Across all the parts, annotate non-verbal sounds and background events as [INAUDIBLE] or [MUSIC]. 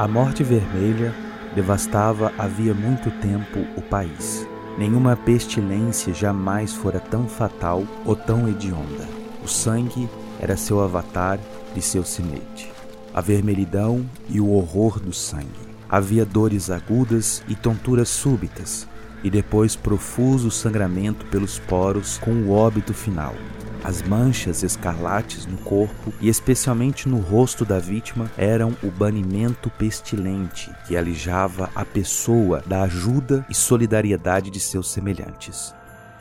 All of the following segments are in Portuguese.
A morte vermelha devastava havia muito tempo o país. Nenhuma pestilência jamais fora tão fatal ou tão hedionda. O sangue era seu avatar e seu sinete. A vermelhidão e o horror do sangue. Havia dores agudas e tonturas súbitas, e depois profuso sangramento pelos poros com o óbito final. As manchas escarlates no corpo e especialmente no rosto da vítima eram o banimento pestilente que alijava a pessoa da ajuda e solidariedade de seus semelhantes.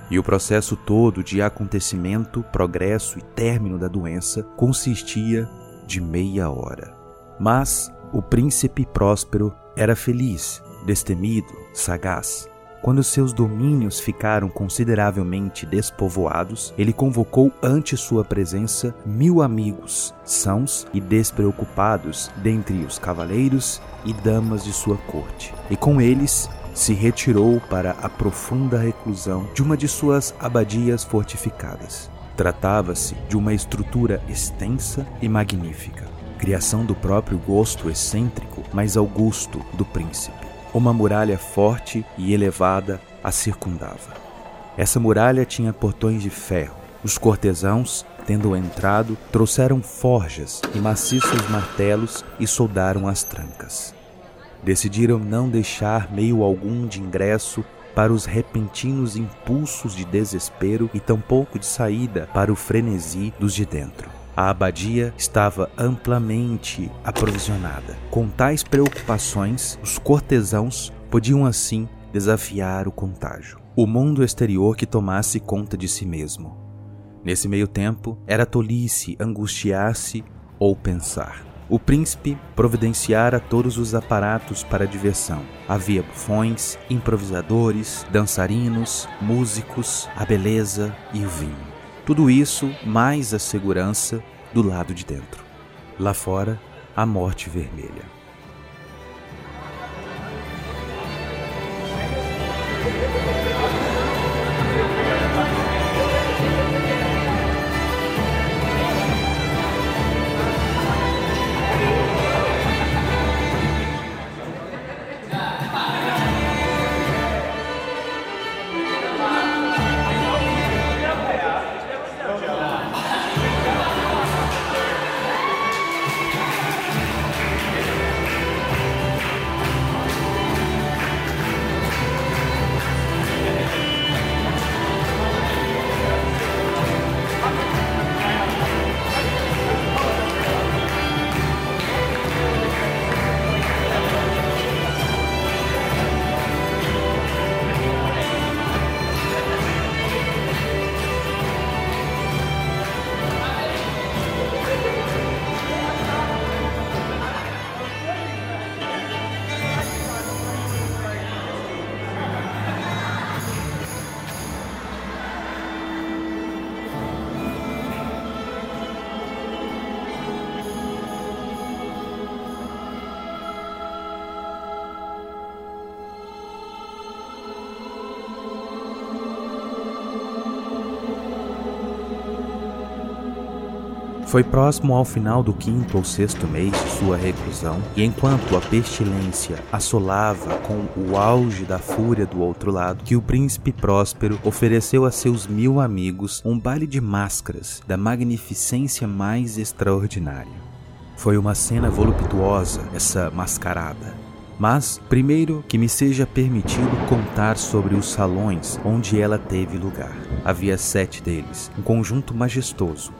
E o processo todo de acontecimento, progresso e término da doença consistia de meia hora. Mas o príncipe próspero era feliz, destemido, sagaz. Quando seus domínios ficaram consideravelmente despovoados, ele convocou ante sua presença mil amigos, sãos e despreocupados dentre os cavaleiros e damas de sua corte, e com eles se retirou para a profunda reclusão de uma de suas abadias fortificadas. Tratava-se de uma estrutura extensa e magnífica, criação do próprio gosto excêntrico, mas augusto do príncipe. Uma muralha forte e elevada a circundava. Essa muralha tinha portões de ferro. Os cortesãos, tendo entrado, trouxeram forjas e maciços martelos e soldaram as trancas. Decidiram não deixar meio algum de ingresso para os repentinos impulsos de desespero e tampouco de saída para o frenesi dos de dentro. A abadia estava amplamente aprovisionada. Com tais preocupações, os cortesãos podiam assim desafiar o contágio. O mundo exterior que tomasse conta de si mesmo. Nesse meio tempo, era tolice angustiar-se ou pensar. O príncipe providenciara todos os aparatos para a diversão. Havia bufões, improvisadores, dançarinos, músicos, a beleza e o vinho. Tudo isso mais a segurança do lado de dentro. Lá fora, a morte vermelha. Foi próximo ao final do quinto ou sexto mês de sua reclusão, e enquanto a pestilência assolava com o auge da fúria do outro lado, que o príncipe próspero ofereceu a seus mil amigos um baile de máscaras da magnificência mais extraordinária. Foi uma cena voluptuosa essa mascarada. Mas, primeiro, que me seja permitido contar sobre os salões onde ela teve lugar. Havia sete deles, um conjunto majestoso,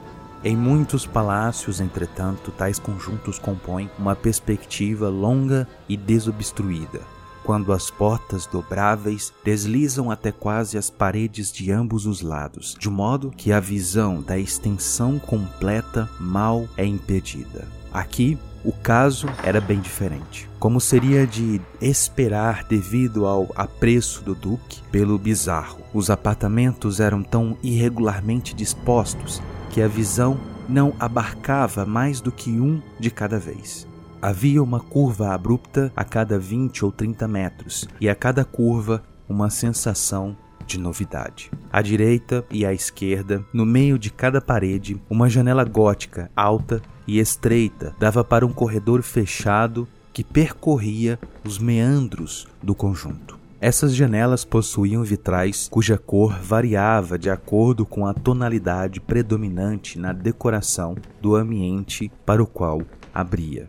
em muitos palácios, entretanto, tais conjuntos compõem uma perspectiva longa e desobstruída, quando as portas dobráveis deslizam até quase as paredes de ambos os lados, de modo que a visão da extensão completa mal é impedida. Aqui, o caso era bem diferente. Como seria de esperar devido ao apreço do Duque pelo bizarro, os apartamentos eram tão irregularmente dispostos que a visão não abarcava mais do que um de cada vez. Havia uma curva abrupta a cada 20 ou 30 metros, e a cada curva uma sensação de novidade. À direita e à esquerda, no meio de cada parede, uma janela gótica alta e estreita dava para um corredor fechado que percorria os meandros do conjunto. Essas janelas possuíam vitrais cuja cor variava de acordo com a tonalidade predominante na decoração do ambiente para o qual abria.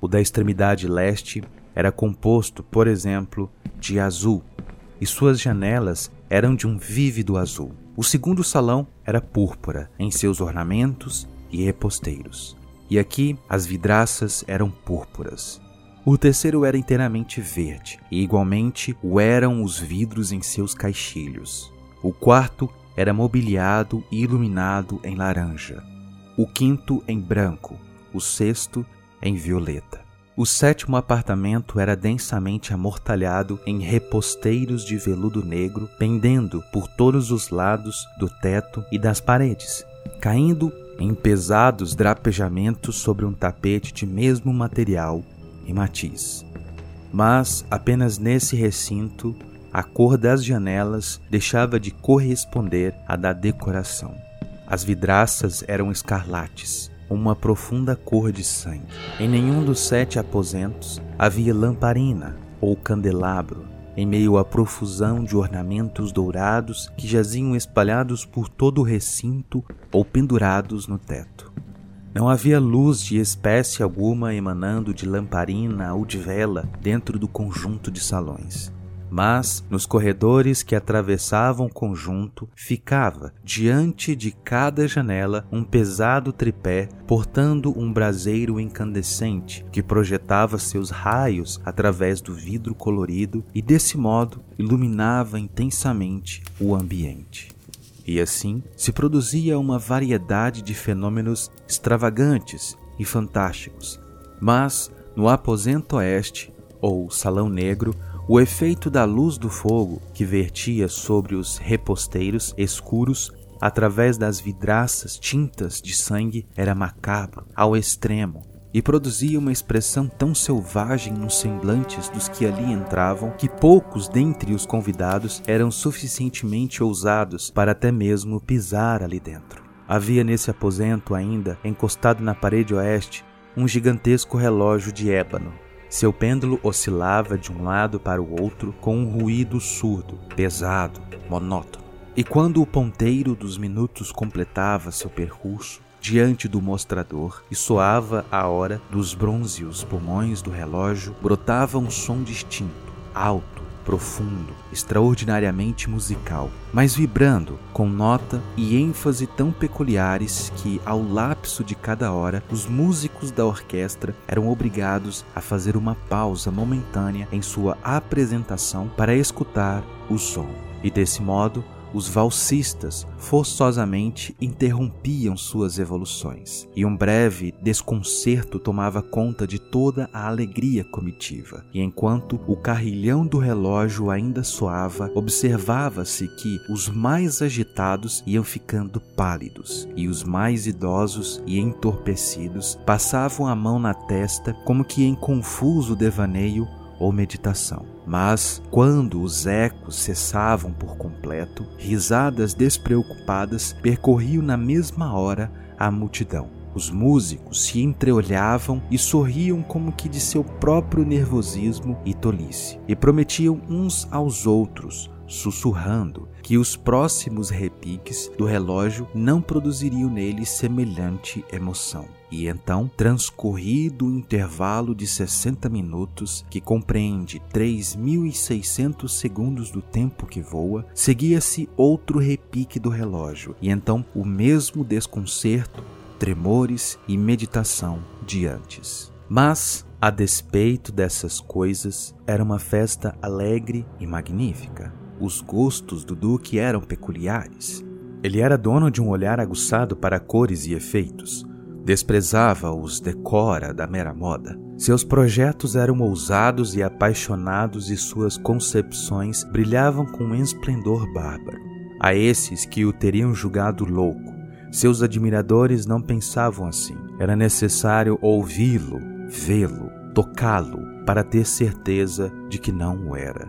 O da extremidade leste era composto, por exemplo, de azul, e suas janelas eram de um vívido azul. O segundo salão era púrpura em seus ornamentos e reposteiros. E aqui as vidraças eram púrpuras. O terceiro era inteiramente verde, e igualmente o eram os vidros em seus caixilhos. O quarto era mobiliado e iluminado em laranja. O quinto em branco, o sexto em violeta. O sétimo apartamento era densamente amortalhado em reposteiros de veludo negro pendendo por todos os lados do teto e das paredes, caindo em pesados drapejamentos sobre um tapete de mesmo material e matiz. Mas apenas nesse recinto a cor das janelas deixava de corresponder à da decoração. As vidraças eram escarlates, uma profunda cor de sangue. Em nenhum dos sete aposentos havia lamparina ou candelabro, em meio à profusão de ornamentos dourados que jaziam espalhados por todo o recinto ou pendurados no teto. Não havia luz de espécie alguma emanando de lamparina ou de vela dentro do conjunto de salões. Mas, nos corredores que atravessavam o conjunto, ficava, diante de cada janela, um pesado tripé portando um braseiro incandescente que projetava seus raios através do vidro colorido e, desse modo, iluminava intensamente o ambiente. E assim se produzia uma variedade de fenômenos extravagantes e fantásticos. Mas, no aposento oeste, ou salão negro, o efeito da luz do fogo que vertia sobre os reposteiros escuros através das vidraças tintas de sangue era macabro ao extremo e produzia uma expressão tão selvagem nos semblantes dos que ali entravam que poucos dentre os convidados eram suficientemente ousados para até mesmo pisar ali dentro. Havia nesse aposento ainda, encostado na parede oeste, um gigantesco relógio de ébano. Seu pêndulo oscilava de um lado para o outro com um ruído surdo, pesado, monótono. E quando o ponteiro dos minutos completava seu percurso, diante do mostrador e soava a hora dos brônzeos pulmões do relógio, brotava um som distinto, alto, profundo, extraordinariamente musical, mas vibrando com nota e ênfase tão peculiares que, ao lapso de cada hora, os músicos da orquestra eram obrigados a fazer uma pausa momentânea em sua apresentação para escutar o som. E desse modo, os valsistas forçosamente interrompiam suas evoluções, e um breve desconcerto tomava conta de toda a alegria comitiva. E enquanto o carrilhão do relógio ainda soava, observava-se que os mais agitados iam ficando pálidos, e os mais idosos e entorpecidos passavam a mão na testa como que em confuso devaneio ou meditação. Mas, quando os ecos cessavam por completo, risadas despreocupadas percorriam na mesma hora a multidão. Os músicos se entreolhavam e sorriam como que de seu próprio nervosismo e tolice, e prometiam uns aos outros sussurrando que os próximos repiques do relógio não produziriam nele semelhante emoção. E então, transcorrido o intervalo de 60 minutos, que compreende 3.600 segundos do tempo que voa, seguia-se outro repique do relógio, e então o mesmo desconcerto, tremores e meditação de antes. Mas, a despeito dessas coisas, era uma festa alegre e magnífica. Os gostos do Duque eram peculiares. Ele era dono de um olhar aguçado para cores e efeitos. Desprezava os decora da mera moda. Seus projetos eram ousados e apaixonados e suas concepções brilhavam com um esplendor bárbaro. A esses que o teriam julgado louco, seus admiradores não pensavam assim. Era necessário ouvi-lo, vê-lo, tocá-lo para ter certeza de que não o era.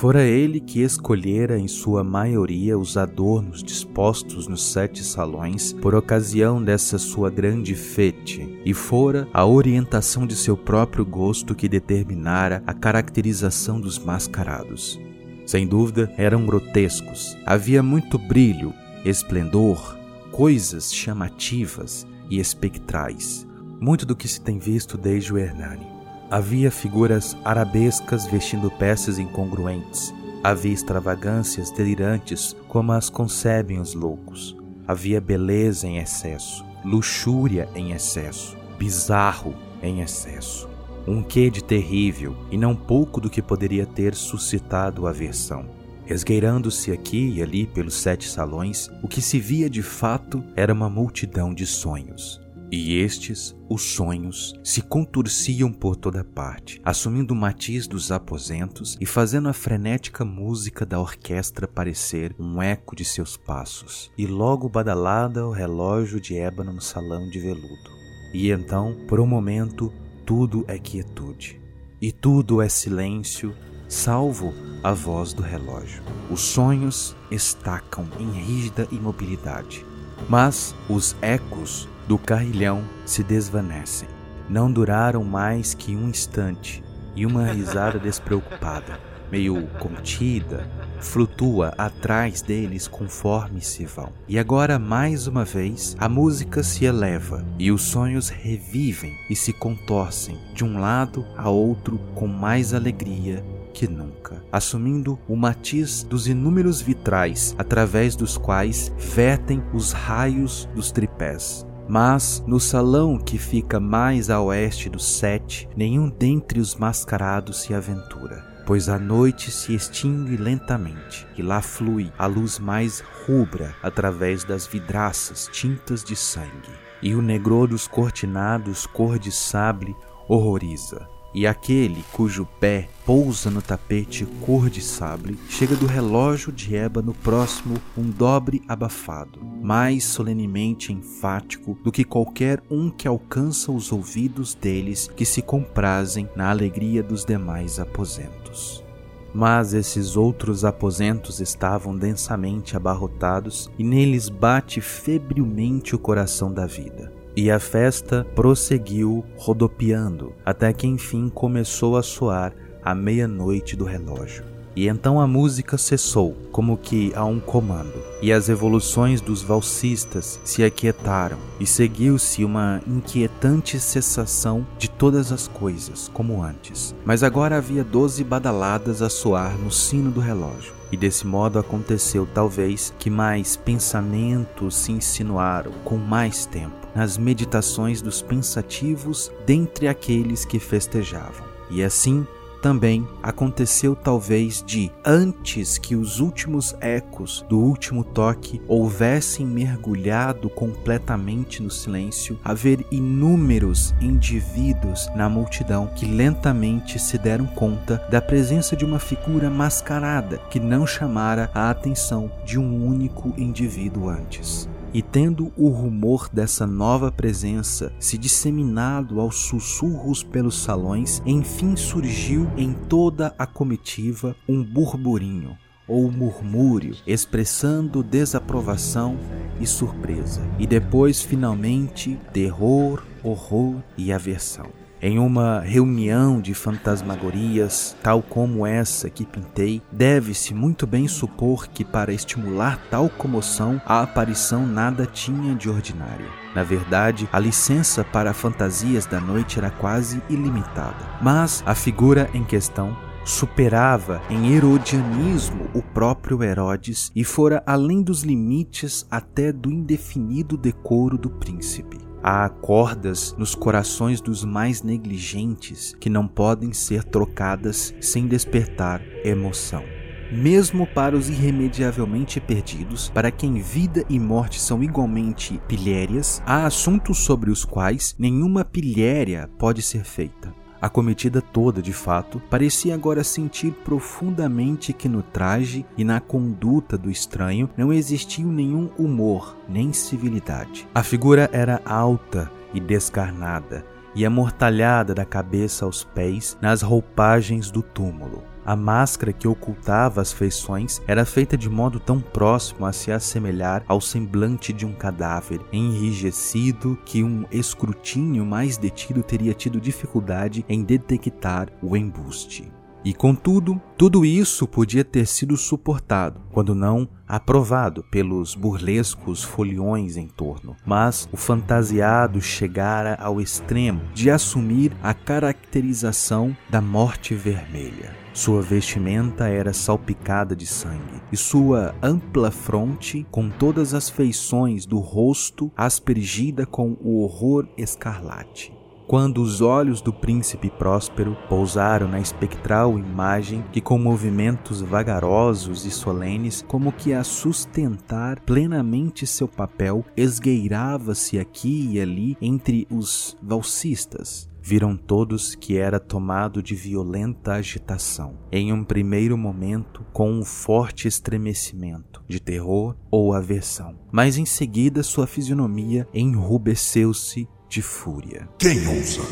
Fora ele que escolhera em sua maioria os adornos dispostos nos sete salões por ocasião dessa sua grande fete, e fora a orientação de seu próprio gosto que determinara a caracterização dos mascarados. Sem dúvida, eram grotescos. Havia muito brilho, esplendor, coisas chamativas e espectrais, muito do que se tem visto desde o Hernani. Havia figuras arabescas vestindo peças incongruentes. Havia extravagâncias delirantes como as concebem os loucos. Havia beleza em excesso, luxúria em excesso, bizarro em excesso. Um quê de terrível e não pouco do que poderia ter suscitado aversão. Esgueirando-se aqui e ali pelos sete salões, o que se via de fato era uma multidão de sonhos. E estes, os sonhos, se contorciam por toda parte, assumindo o matiz dos aposentos e fazendo a frenética música da orquestra parecer um eco de seus passos. E logo badalada o relógio de ébano no salão de veludo. E então, por um momento, tudo é quietude. E tudo é silêncio, salvo a voz do relógio. Os sonhos estacam em rígida imobilidade, mas os ecos do carrilhão se desvanecem. Não duraram mais que um instante e uma risada [LAUGHS] despreocupada, meio contida, flutua atrás deles conforme se vão. E agora, mais uma vez, a música se eleva e os sonhos revivem e se contorcem de um lado a outro com mais alegria que nunca, assumindo o matiz dos inúmeros vitrais através dos quais vertem os raios dos tripés. Mas no salão que fica mais a oeste do sete, nenhum dentre os mascarados se aventura, pois a noite se extingue lentamente e lá flui a luz mais rubra através das vidraças tintas de sangue. E o negror dos cortinados cor de sable horroriza e aquele cujo pé pousa no tapete cor de sable chega do relógio de ébano próximo um dobre abafado, mais solenemente enfático do que qualquer um que alcança os ouvidos deles que se comprazem na alegria dos demais aposentos. Mas esses outros aposentos estavam densamente abarrotados e neles bate febrilmente o coração da vida. E a festa prosseguiu rodopiando, até que enfim começou a soar a meia-noite do relógio. E então a música cessou, como que a um comando, e as evoluções dos valsistas se aquietaram, e seguiu-se uma inquietante cessação de todas as coisas, como antes. Mas agora havia doze badaladas a soar no sino do relógio. E desse modo aconteceu, talvez, que mais pensamentos se insinuaram com mais tempo nas meditações dos pensativos dentre aqueles que festejavam. E assim também aconteceu talvez de, antes que os últimos ecos do último toque houvessem mergulhado completamente no silêncio, haver inúmeros indivíduos na multidão que lentamente se deram conta da presença de uma figura mascarada que não chamara a atenção de um único indivíduo antes. E tendo o rumor dessa nova presença se disseminado aos sussurros pelos salões, enfim surgiu em toda a comitiva um burburinho ou murmúrio expressando desaprovação e surpresa, e depois finalmente terror, horror e aversão. Em uma reunião de fantasmagorias, tal como essa que pintei, deve-se muito bem supor que para estimular tal comoção a aparição nada tinha de ordinária. Na verdade, a licença para fantasias da noite era quase ilimitada. Mas a figura em questão superava em herodianismo o próprio Herodes e fora além dos limites até do indefinido decoro do príncipe. Há cordas nos corações dos mais negligentes que não podem ser trocadas sem despertar emoção. Mesmo para os irremediavelmente perdidos, para quem vida e morte são igualmente pilhérias, há assuntos sobre os quais nenhuma pilhéria pode ser feita. A comitiva toda, de fato, parecia agora sentir profundamente que no traje e na conduta do estranho não existia nenhum humor nem civilidade. A figura era alta e descarnada, e amortalhada da cabeça aos pés nas roupagens do túmulo. A máscara que ocultava as feições era feita de modo tão próximo a se assemelhar ao semblante de um cadáver enrijecido que um escrutínio mais detido teria tido dificuldade em detectar o embuste. E contudo, tudo isso podia ter sido suportado, quando não aprovado pelos burlescos foliões em torno. Mas o fantasiado chegara ao extremo de assumir a caracterização da morte vermelha. Sua vestimenta era salpicada de sangue, e sua ampla fronte, com todas as feições do rosto, aspergida com o horror escarlate. Quando os olhos do príncipe próspero pousaram na espectral imagem que, com movimentos vagarosos e solenes, como que a sustentar plenamente seu papel, esgueirava-se aqui e ali entre os valsistas, viram todos que era tomado de violenta agitação, em um primeiro momento com um forte estremecimento de terror ou aversão, mas em seguida sua fisionomia enrubesceu-se de fúria. Quem ousa?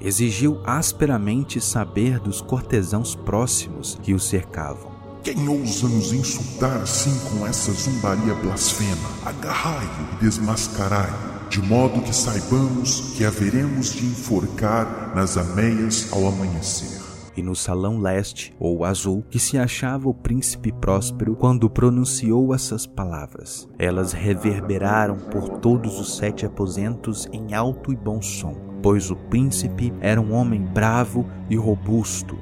Exigiu asperamente saber dos cortesãos próximos que o cercavam. Quem ousa nos insultar assim com essa zombaria blasfema? Agarrai-o e desmascarai-o, de modo que saibamos que haveremos de enforcar nas ameias ao amanhecer e no salão leste ou azul que se achava o príncipe próspero quando pronunciou essas palavras. Elas reverberaram por todos os sete aposentos em alto e bom som, pois o príncipe era um homem bravo e robusto,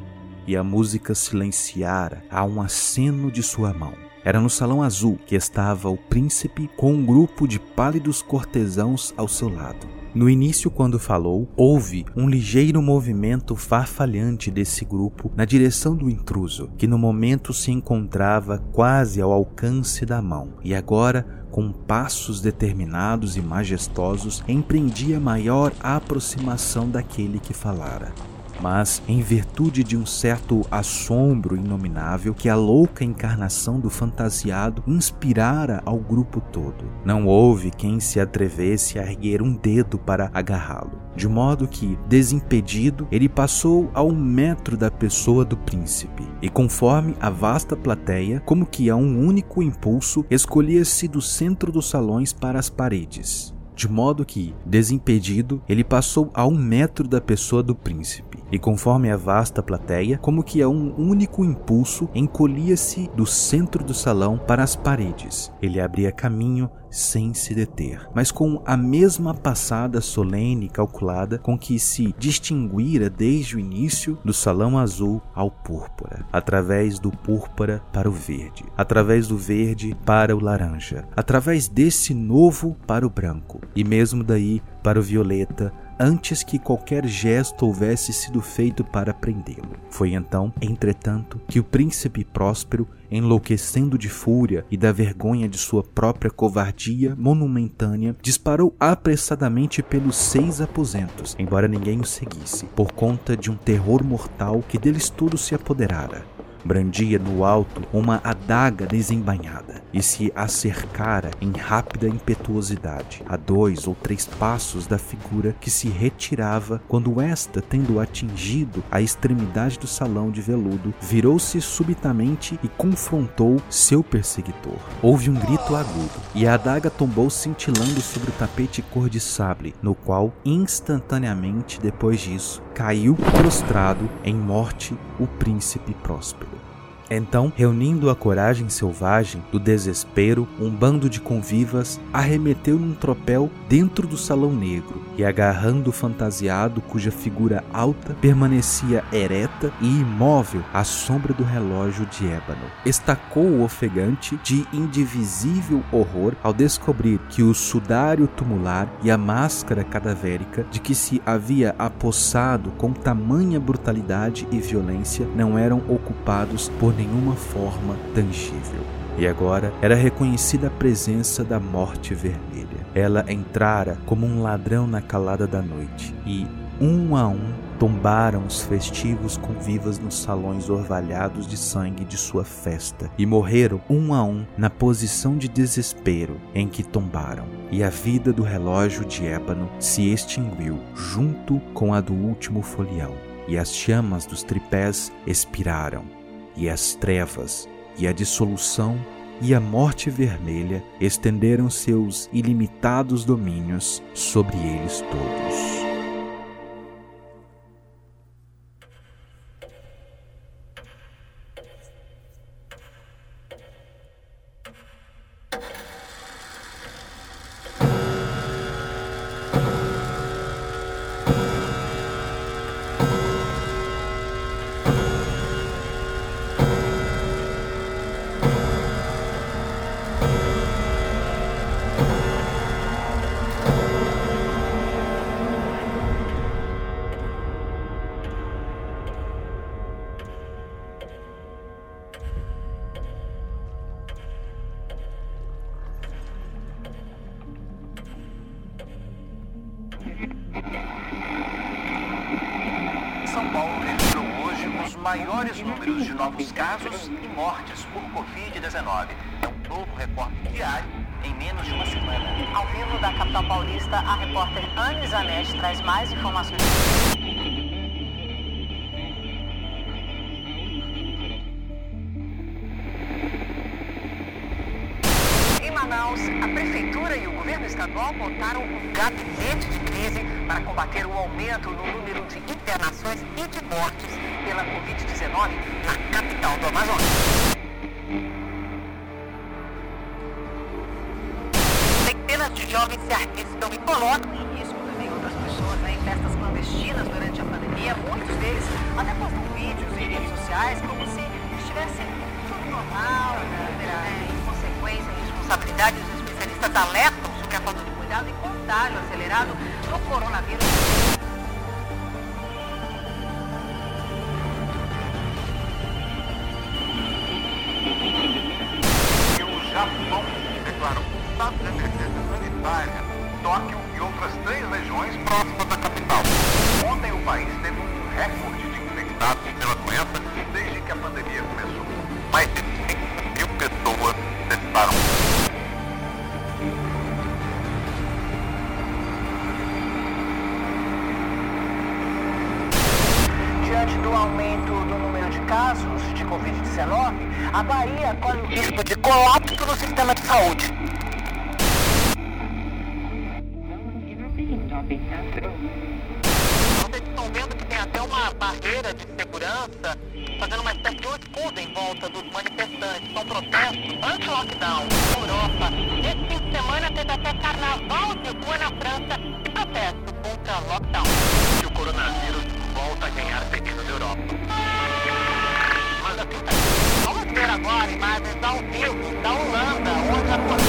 e a música silenciara a um aceno de sua mão. Era no salão azul que estava o príncipe com um grupo de pálidos cortesãos ao seu lado. No início, quando falou, houve um ligeiro movimento farfalhante desse grupo na direção do intruso, que no momento se encontrava quase ao alcance da mão, e agora com passos determinados e majestosos, empreendia maior aproximação daquele que falara mas em virtude de um certo assombro inominável que a louca encarnação do fantasiado inspirara ao grupo todo. Não houve quem se atrevesse a erguer um dedo para agarrá-lo, de modo que, desimpedido, ele passou a um metro da pessoa do príncipe, e conforme a vasta plateia, como que a um único impulso, escolhia-se do centro dos salões para as paredes de modo que, desimpedido, ele passou a um metro da pessoa do príncipe, e conforme a vasta plateia, como que a um único impulso, encolhia-se do centro do salão para as paredes. Ele abria caminho sem se deter, mas com a mesma passada solene e calculada com que se distinguira desde o início do salão azul ao púrpura, através do púrpura para o verde, através do verde para o laranja, através desse novo para o branco, e mesmo daí para o violeta, antes que qualquer gesto houvesse sido feito para prendê-lo. Foi então, entretanto, que o príncipe próspero, enlouquecendo de fúria e da vergonha de sua própria covardia monumentânea, disparou apressadamente pelos seis aposentos, embora ninguém o seguisse, por conta de um terror mortal que deles todos se apoderara brandia no alto uma adaga desembainhada e se acercara em rápida impetuosidade a dois ou três passos da figura que se retirava quando esta, tendo atingido a extremidade do salão de veludo, virou-se subitamente e confrontou seu perseguidor. Houve um grito agudo e a adaga tombou cintilando sobre o tapete cor de sable, no qual instantaneamente depois disso caiu prostrado em morte o príncipe próspero. Então, reunindo a coragem selvagem do desespero, um bando de convivas arremeteu num tropel dentro do salão negro e, agarrando o fantasiado cuja figura alta permanecia ereta e imóvel à sombra do relógio de ébano, estacou o ofegante de indivisível horror ao descobrir que o sudário tumular e a máscara cadavérica de que se havia apossado com tamanha brutalidade e violência não eram ocupados por nenhuma forma tangível. E agora era reconhecida a presença da morte vermelha. Ela entrara como um ladrão na calada da noite, e, um a um, tombaram os festivos convivas nos salões orvalhados de sangue de sua festa, e morreram um a um na posição de desespero em que tombaram, e a vida do relógio de ébano se extinguiu junto com a do último folião. E as chamas dos tripés expiraram, e as trevas, e a dissolução, e a morte vermelha estenderam seus ilimitados domínios sobre eles todos. Maiores números de novos casos e mortes por Covid-19. É um novo recorde diário em menos de uma semana. Ao vivo da capital paulista, a repórter Anne Zanetti traz mais informações. Em Manaus, a prefeitura e o governo estadual montaram um gabinete de crise para combater o aumento no número de internações e de mortes pela Covid-19 na capital do Amazonas. Centenas de jovens se arriscam e colocam em risco também outras pessoas né, em festas clandestinas durante a pandemia. Muitos deles até postam vídeos em redes sociais como se estivessem tudo normal, né, em consequência responsabilidade. Os especialistas alertam sobre a falta de cuidado e contágio acelerado do coronavírus. Covid-19, a Bahia corre o risco de colapso no sistema de saúde. Vocês estão vendo que tem até uma barreira de segurança fazendo uma espécie de escudo em volta dos manifestantes. São protestos anti-lockdown na Europa. Esse fim de semana teve até carnaval de rua na França e protesto contra lockdown. E o coronavírus volta a ganhar terreno na Europa. Imagens ao vivo da Holanda, onde a